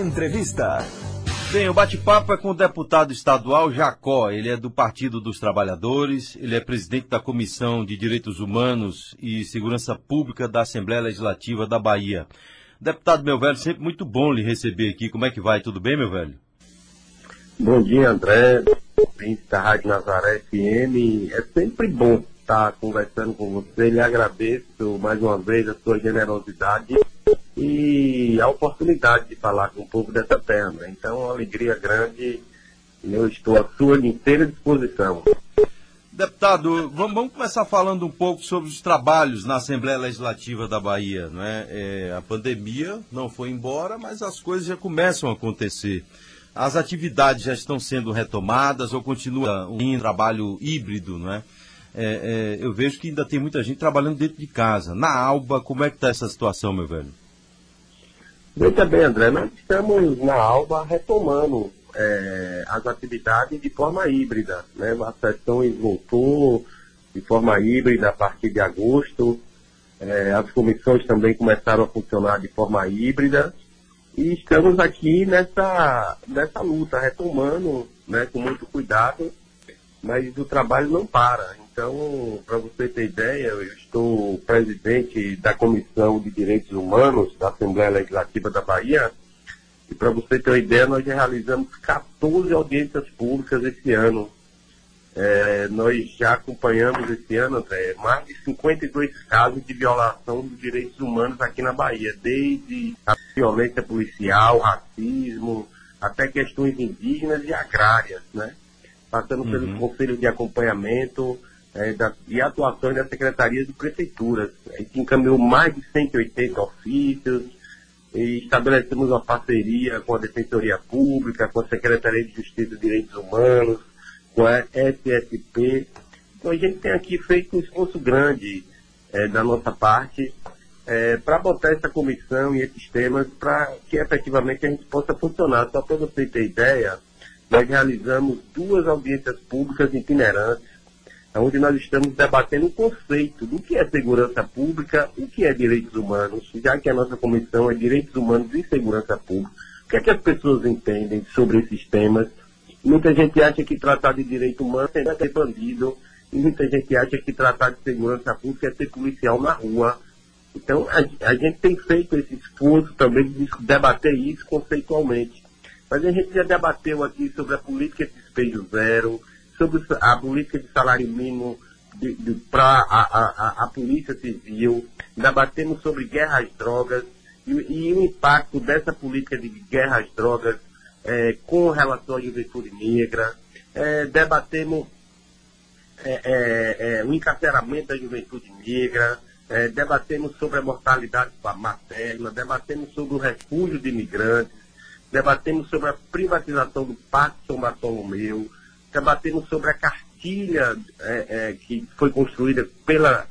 Entrevista. Bem, o bate-papo é com o deputado estadual Jacó. Ele é do Partido dos Trabalhadores, ele é presidente da Comissão de Direitos Humanos e Segurança Pública da Assembleia Legislativa da Bahia. Deputado, meu velho, sempre muito bom lhe receber aqui. Como é que vai? Tudo bem, meu velho? Bom dia, André. Príncipe da Rádio Nazaré FM. É sempre bom estar conversando com você. Lhe agradeço mais uma vez a sua generosidade e a oportunidade de falar com o povo dessa terra. Então, uma alegria grande eu estou à sua inteira disposição. Deputado, vamos, vamos, começar falando um pouco sobre os trabalhos na Assembleia Legislativa da Bahia. Não é? é? a pandemia não foi embora, mas as coisas já começam a acontecer. As atividades já estão sendo retomadas ou continua um trabalho híbrido, não é? É, é, eu vejo que ainda tem muita gente trabalhando dentro de casa. Na Alba, como é que está essa situação, meu velho? Veja bem, André, nós estamos na Alba retomando é, as atividades de forma híbrida. Né? A sessão voltou de forma híbrida a partir de agosto. É, as comissões também começaram a funcionar de forma híbrida. E estamos aqui nessa, nessa luta, retomando né, com muito cuidado, mas o trabalho não para. Então, para você ter ideia, eu estou presidente da Comissão de Direitos Humanos da Assembleia Legislativa da Bahia. E para você ter uma ideia, nós já realizamos 14 audiências públicas esse ano. É, nós já acompanhamos esse ano, André, mais de 52 casos de violação dos direitos humanos aqui na Bahia, desde a violência policial, racismo, até questões indígenas e agrárias, né? Passando uhum. pelos conselhos de acompanhamento, é, da, e atuações das secretarias de prefeituras. A gente encaminhou mais de 180 ofícios e estabelecemos uma parceria com a Defensoria Pública, com a Secretaria de Justiça e Direitos Humanos, com a SSP. Então a gente tem aqui feito um esforço grande é, da nossa parte é, para botar essa comissão e esses temas para que efetivamente a gente possa funcionar. Só para você ter ideia, nós realizamos duas audiências públicas itinerantes onde nós estamos debatendo o conceito do que é segurança pública, o que é direitos humanos, já que a nossa comissão é direitos humanos e segurança pública. O que é que as pessoas entendem sobre esses temas? Muita gente acha que tratar de direito humano é ser bandido, e muita gente acha que tratar de segurança pública é ser policial na rua. Então, a, a gente tem feito esse esforço também de debater isso conceitualmente. Mas a gente já debateu aqui sobre a política de despejo zero, sobre a política de salário mínimo para a, a, a, Polícia Civil, debatemos sobre guerra às drogas e, e, o impacto dessa política de guerra às drogas é, com relação à juventude negra, é, debatemos é, é, é o encarceramento da juventude negra, é, debatemos sobre a mortalidade materna, debatemos sobre o refúgio de imigrantes, debatemos sobre a privatização do Parque São Bartolomeu, debatemos sobre a cartilha é, é, que foi construída pela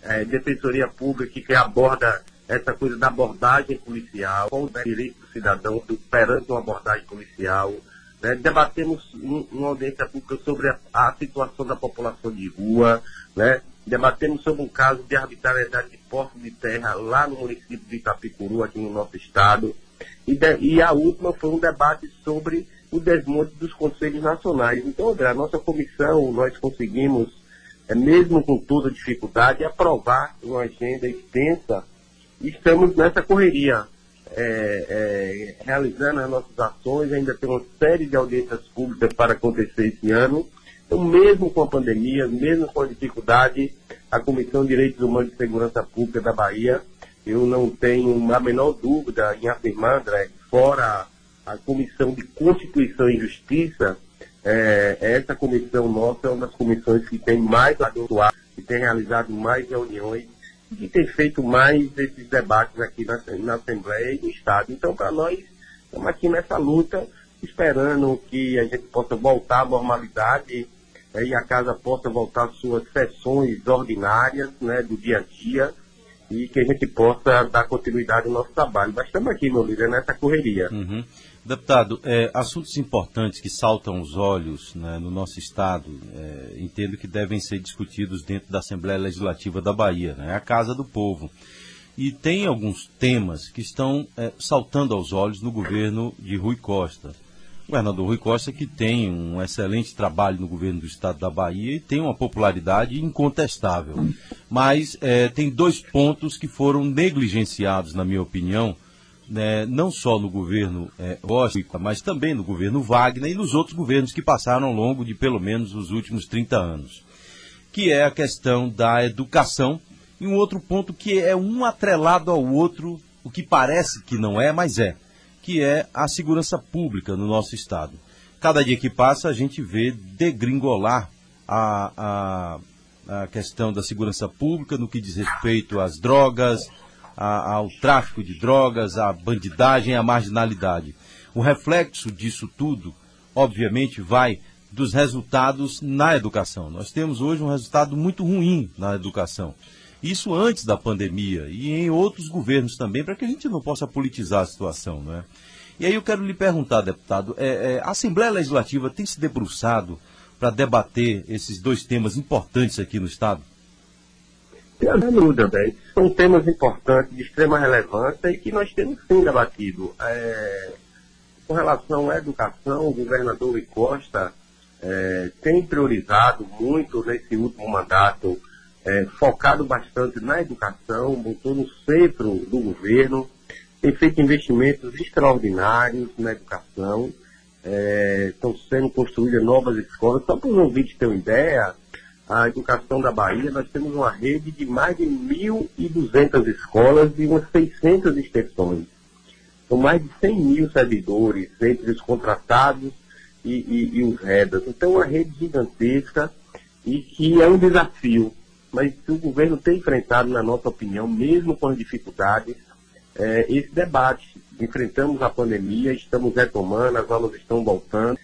é, Defensoria Pública, que aborda essa coisa da abordagem policial, com o direito do cidadão perante uma abordagem policial. Né? Debatemos uma audiência pública sobre a, a, situação da população de rua, né? debatemos sobre um caso de arbitrariedade de posse de terra lá no município de Itapicuru, aqui no nosso estado. E, de, e a última foi um debate sobre o desmonte dos conselhos nacionais. Então, André, a nossa comissão, nós conseguimos, é, mesmo com toda dificuldade, aprovar uma agenda extensa e estamos nessa correria, é, é, realizando as nossas ações, ainda tem uma série de audiências públicas para acontecer esse ano. Então, mesmo com a pandemia, mesmo com a dificuldade, a Comissão de Direitos Humanos e Segurança Pública da Bahia, eu não tenho a menor dúvida em afirmar, André, fora a Comissão de Constituição e Justiça, é, essa comissão nossa é uma das comissões que tem mais atuado, que tem realizado mais reuniões e que tem feito mais esses debates aqui na, na Assembleia e no Estado. Então, para nós, estamos aqui nessa luta, esperando que a gente possa voltar à normalidade é, e a casa possa voltar às suas sessões ordinárias né, do dia a dia e que a gente possa dar continuidade ao nosso trabalho. Mas estamos aqui, meu líder, nessa correria. Uhum. Deputado, é, assuntos importantes que saltam os olhos né, no nosso Estado, é, entendo que devem ser discutidos dentro da Assembleia Legislativa da Bahia, né, a Casa do Povo. e tem alguns temas que estão é, saltando aos olhos no governo de Rui Costa. O governador Rui Costa que tem um excelente trabalho no governo do estado da Bahia e tem uma popularidade incontestável. Mas é, tem dois pontos que foram negligenciados, na minha opinião, né, não só no governo é, Costa, mas também no governo Wagner e nos outros governos que passaram ao longo de pelo menos os últimos 30 anos, que é a questão da educação e um outro ponto que é um atrelado ao outro, o que parece que não é, mas é que é a segurança pública no nosso Estado. Cada dia que passa, a gente vê degringolar a, a, a questão da segurança pública no que diz respeito às drogas, a, ao tráfico de drogas, à bandidagem, à marginalidade. O reflexo disso tudo, obviamente, vai dos resultados na educação. Nós temos hoje um resultado muito ruim na educação. Isso antes da pandemia e em outros governos também, para que a gente não possa politizar a situação, não é? E aí eu quero lhe perguntar, deputado, é, é, a Assembleia Legislativa tem se debruçado para debater esses dois temas importantes aqui no Estado? Sem dúvida, bem. São temas importantes, de extrema relevância e que nós temos sim debatido. É, com relação à educação, o governador Rui Costa é, tem priorizado muito nesse último mandato é, focado bastante na educação, botou no centro do governo, tem feito investimentos extraordinários na educação, é, estão sendo construídas novas escolas. Só para os ouvintes terem uma ideia, a educação da Bahia, nós temos uma rede de mais de 1.200 escolas e umas 600 extensões. São mais de 100 mil servidores, entre os contratados e, e, e os redas. Então, é uma rede gigantesca e que é um desafio mas o governo tem enfrentado, na nossa opinião, mesmo com as dificuldades, é, esse debate. Enfrentamos a pandemia, estamos retomando, as aulas estão voltando.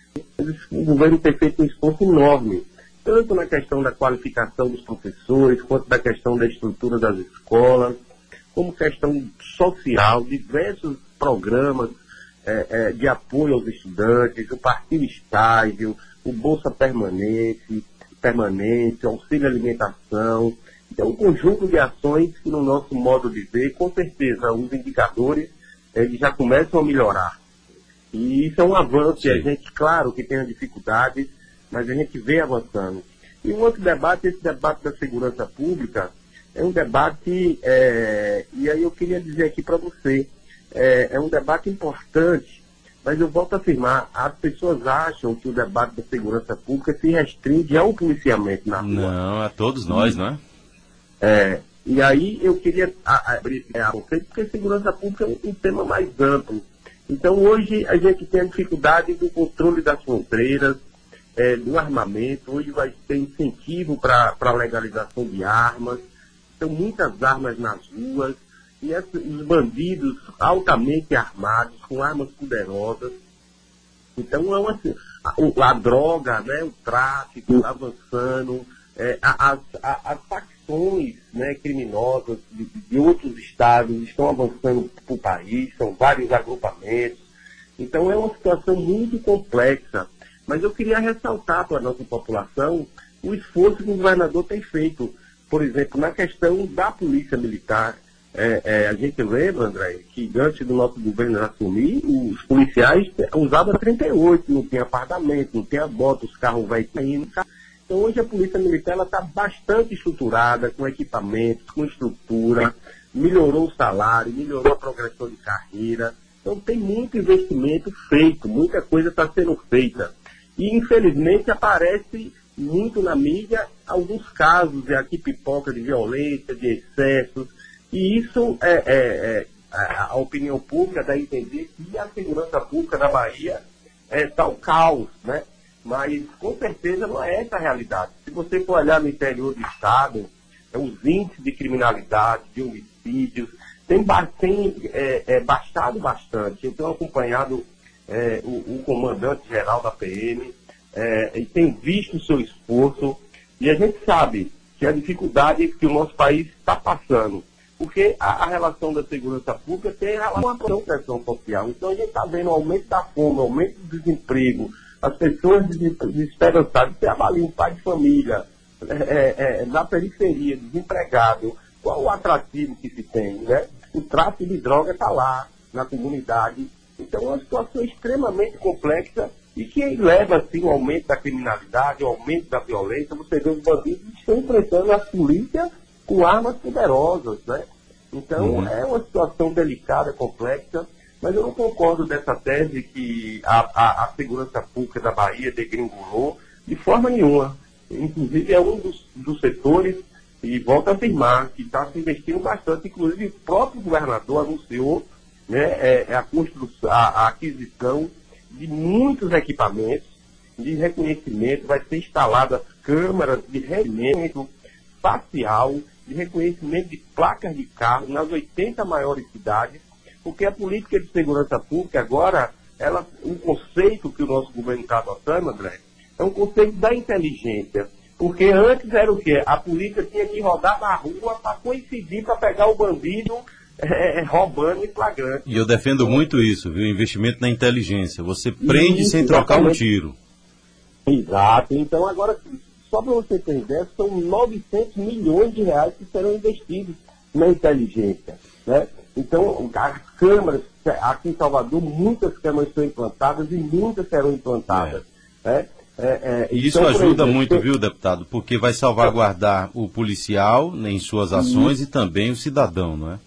O governo tem feito um esforço enorme, tanto na questão da qualificação dos professores, quanto da questão da estrutura das escolas, como questão social, diversos programas é, é, de apoio aos estudantes, o partido estágio, o Bolsa Permanente, permanente, auxílio alimentação. Então, um conjunto de ações que, no nosso modo de ver, com certeza, os indicadores eles já começam a melhorar. E isso é um avanço, Sim. e a gente, claro que tem dificuldades, mas a gente vê avançando. E um outro debate, esse debate da segurança pública, é um debate, é, e aí eu queria dizer aqui para você, é, é um debate importante, mas eu volto a afirmar, as pessoas acham que o debate da segurança pública se restringe ao policiamento na rua. Não, a todos nós, não é? É, e aí eu queria abrir a conceito, porque segurança pública é um tema mais amplo. Então hoje a gente tem a dificuldade do controle das fronteiras, é, armamento, hoje vai ter incentivo para a legalização de armas, são muitas armas nas ruas, e os bandidos altamente armados, com armas poderosas. Então, é uma, a, a droga, né, o tráfico avançando, é, as, as facções né, criminosas de, de, outros estados estão avançando para o país, são vários agrupamentos. Então, é uma situação muito complexa. Mas eu queria ressaltar para a nossa população o esforço que o governador tem feito, por exemplo, na questão da polícia militar, é, é, a gente lembra, André, que antes do nosso governo assumir, os policiais usavam 38, não tinha apartamento, não tinha bota, os carros velhos indo. Então hoje a Polícia Militar está bastante estruturada, com equipamentos, com estrutura, melhorou o salário, melhorou a progressão de carreira. Então tem muito investimento feito, muita coisa está sendo feita. E infelizmente aparece muito na mídia alguns casos de aqui pipoca de violência, de excessos e isso é, é, é a opinião pública dá a entender que a segurança pública na Bahia está um caos, né? Mas com certeza não é essa a realidade. Se você for olhar no interior do estado, é, os índices de criminalidade, de homicídios, tem, tem é, é, baixado bastante. Eu tenho acompanhado é, o, o comandante-geral da PM é, e tenho visto o seu esforço. E a gente sabe que a dificuldade que o nosso país está passando porque a, a, relação da segurança pública tem relação com a proteção social. Então a gente está vendo o aumento da fome, o aumento do desemprego, as pessoas desesperançadas. Você avalia um pai de família é, é, é, na periferia, desempregado, qual o atrativo que se tem, né? O tráfico de droga está lá, na comunidade. Então é uma situação extremamente complexa e que leva, assim, ao aumento da criminalidade, ao aumento da violência. Você vê os bandidos estão enfrentando a polícia com armas poderosas, né? Então uhum. é uma situação delicada, complexa, mas eu não concordo dessa tese que a, a, a segurança pública da Bahia degringolou de forma nenhuma. Inclusive é um dos, dos setores, e volto a afirmar, que está se investindo bastante, inclusive o próprio governador anunciou né, é, é a, construção, a, a aquisição de muitos equipamentos de reconhecimento, vai ser instalada câmeras de reconhecimento facial, de reconhecimento de placas de carro nas 80 maiores cidades, porque a política de segurança pública agora, ela, um conceito que o nosso governo está adotando, André, é um conceito da inteligência. Porque antes era o quê? A polícia tinha que rodar na rua para coincidir para pegar o bandido é, é, roubando em flagrante. E eu defendo muito isso, viu? Investimento na inteligência. Você prende isso, sem trocar um tiro. Exato. Então, agora, só para você ter ideia, são 900 milhões de reais que serão investidos na inteligência. Né? Então, as câmaras, aqui em Salvador, muitas câmaras estão implantadas e muitas serão implantadas. É. Né? É, é, e isso então, ajuda exemplo, muito, viu, deputado? Porque vai salvaguardar o policial né, em suas ações e também o cidadão, não é?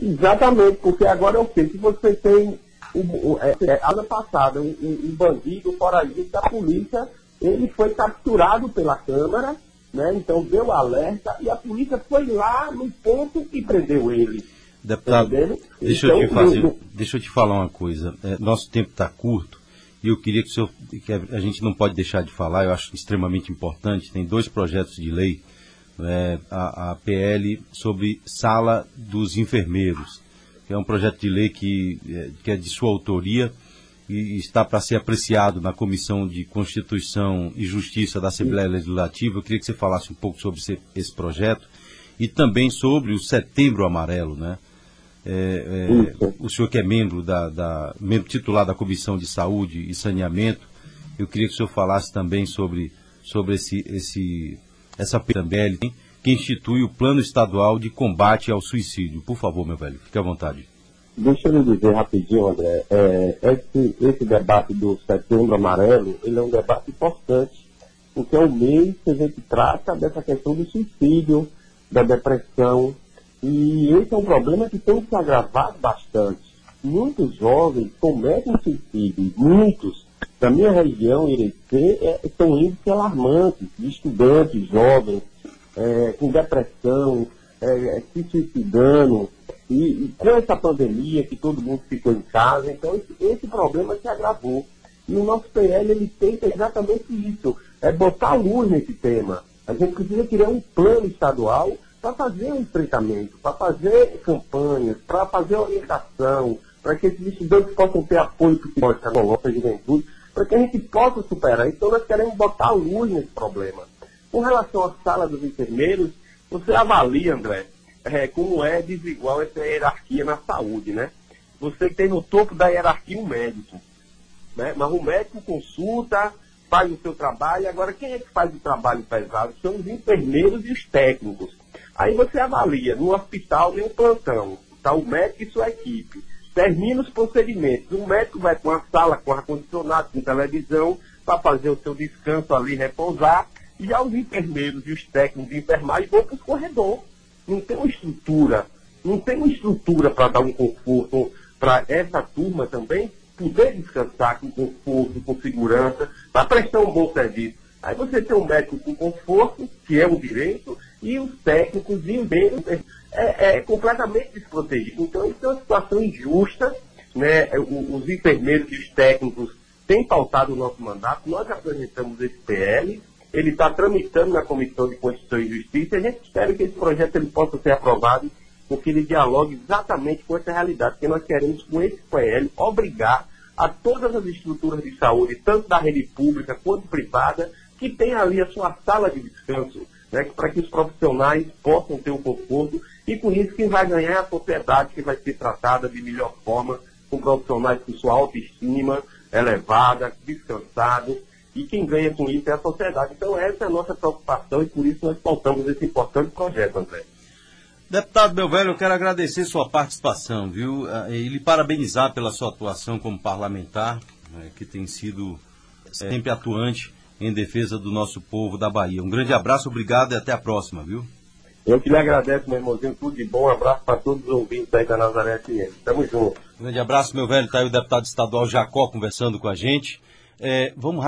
Exatamente, porque agora é o quê? Se você tem, o, é, é, ano passado, um, um bandido foragido da polícia, ele foi capturado pela Câmara, né? então deu alerta e a polícia foi lá no ponto e prendeu ele. Deputado, deixa, então, eu te fazer, no, deixa eu te falar uma coisa. É, nosso tempo está curto e eu queria que o senhor, que a gente não pode deixar de falar, eu acho extremamente importante, tem dois projetos de lei é, a, a, PL sobre sala dos enfermeiros, que é um projeto de lei que, é, que é de sua autoria e está para ser apreciado na Comissão de Constituição e Justiça da Assembleia Legislativa. Eu queria que você falasse um pouco sobre esse, esse projeto e também sobre o Setembro Amarelo, né? É, é, o senhor que é membro da, da, membro titular da Comissão de Saúde e Saneamento, eu queria que o senhor falasse também sobre, sobre esse, esse essa PML que institui o Plano Estadual de Combate ao Suicídio. Por favor, meu velho, fique à vontade. Deixa eu dizer rapidinho, André. É, esse, esse debate do Setembro Amarelo, ele é um debate importante, porque é o mês que a gente trata dessa questão do suicídio, da depressão, e esse é um problema que tem se agravado bastante. Muitos jovens cometem suicídio, muitos, na minha região, Irecê, é, são índices alarmantes de estudantes jovens é, com depressão, é, se suicidando, e, e, com essa pandemia que todo mundo ficou em casa, então esse, esse problema se agravou. E o nosso PL ele tenta exatamente isso, é botar luz nesse tema. A gente precisa criar um plano estadual para fazer um enfrentamento, para fazer campanhas, para fazer orientação, para que esses estudantes possam ter apoio psicológico nossa juventude, para que a gente possa superar. Então nós queremos botar luz nesse problema. Com relação à sala dos enfermeiros, você avalia, André, é, como é desigual essa hierarquia na saúde, né? Você tem no topo da hierarquia um médico, né? Mas o médico consulta, faz o seu trabalho, agora quem é que faz o trabalho pesado? São os enfermeiros e os técnicos. Aí você avalia, no hospital, nem um plantão, está o médico e sua equipe termina os procedimentos. O médico vai com a sala, com ar-condicionado, com televisão, para fazer o seu descanso ali, repousar. E já os enfermeiros e os técnicos de enfermagem vão para os corredores. Não tem uma estrutura, não tem uma estrutura para dar um conforto para essa turma também poder descansar com conforto, com segurança, para prestar um bom serviço. Aí você tem um médico com conforto, que é um direito, e os técnicos e enfermeiros é, é completamente desprotegido. Então, isso é uma situação injusta. Né? Os enfermeiros e os técnicos têm pautado o nosso mandato. Nós apresentamos esse PL, ele está tramitando na Comissão de Constituição e Justiça e a gente espera que esse projeto ele possa ser aprovado porque ele dialogue exatamente com essa realidade, que nós queremos, com esse PL, obrigar a todas as estruturas de saúde, tanto da rede pública quanto privada, que tenham ali a sua sala de descanso, né, para que os profissionais possam ter o conforto e com isso quem vai ganhar é a sociedade que vai ser tratada de melhor forma, com profissionais com sua autoestima elevada, descansados, e quem ganha com isso é a sociedade. Então essa é a nossa preocupação e por isso nós pautamos esse importante projeto, André. Deputado meu velho, eu quero agradecer sua participação, viu? Ah, e lhe parabenizar pela sua atuação como parlamentar, né, que tem sido sempre atuante em defesa do nosso povo da Bahia. Um grande abraço, obrigado e até a próxima, viu? Eu que lhe agradeço, meu irmãozinho, tudo de bom. Um abraço para todos os ouvintes aí da Nazaré FM. Tamo junto. Grande abraço, meu velho. Está aí o deputado estadual Jacó conversando com a gente. É, vamos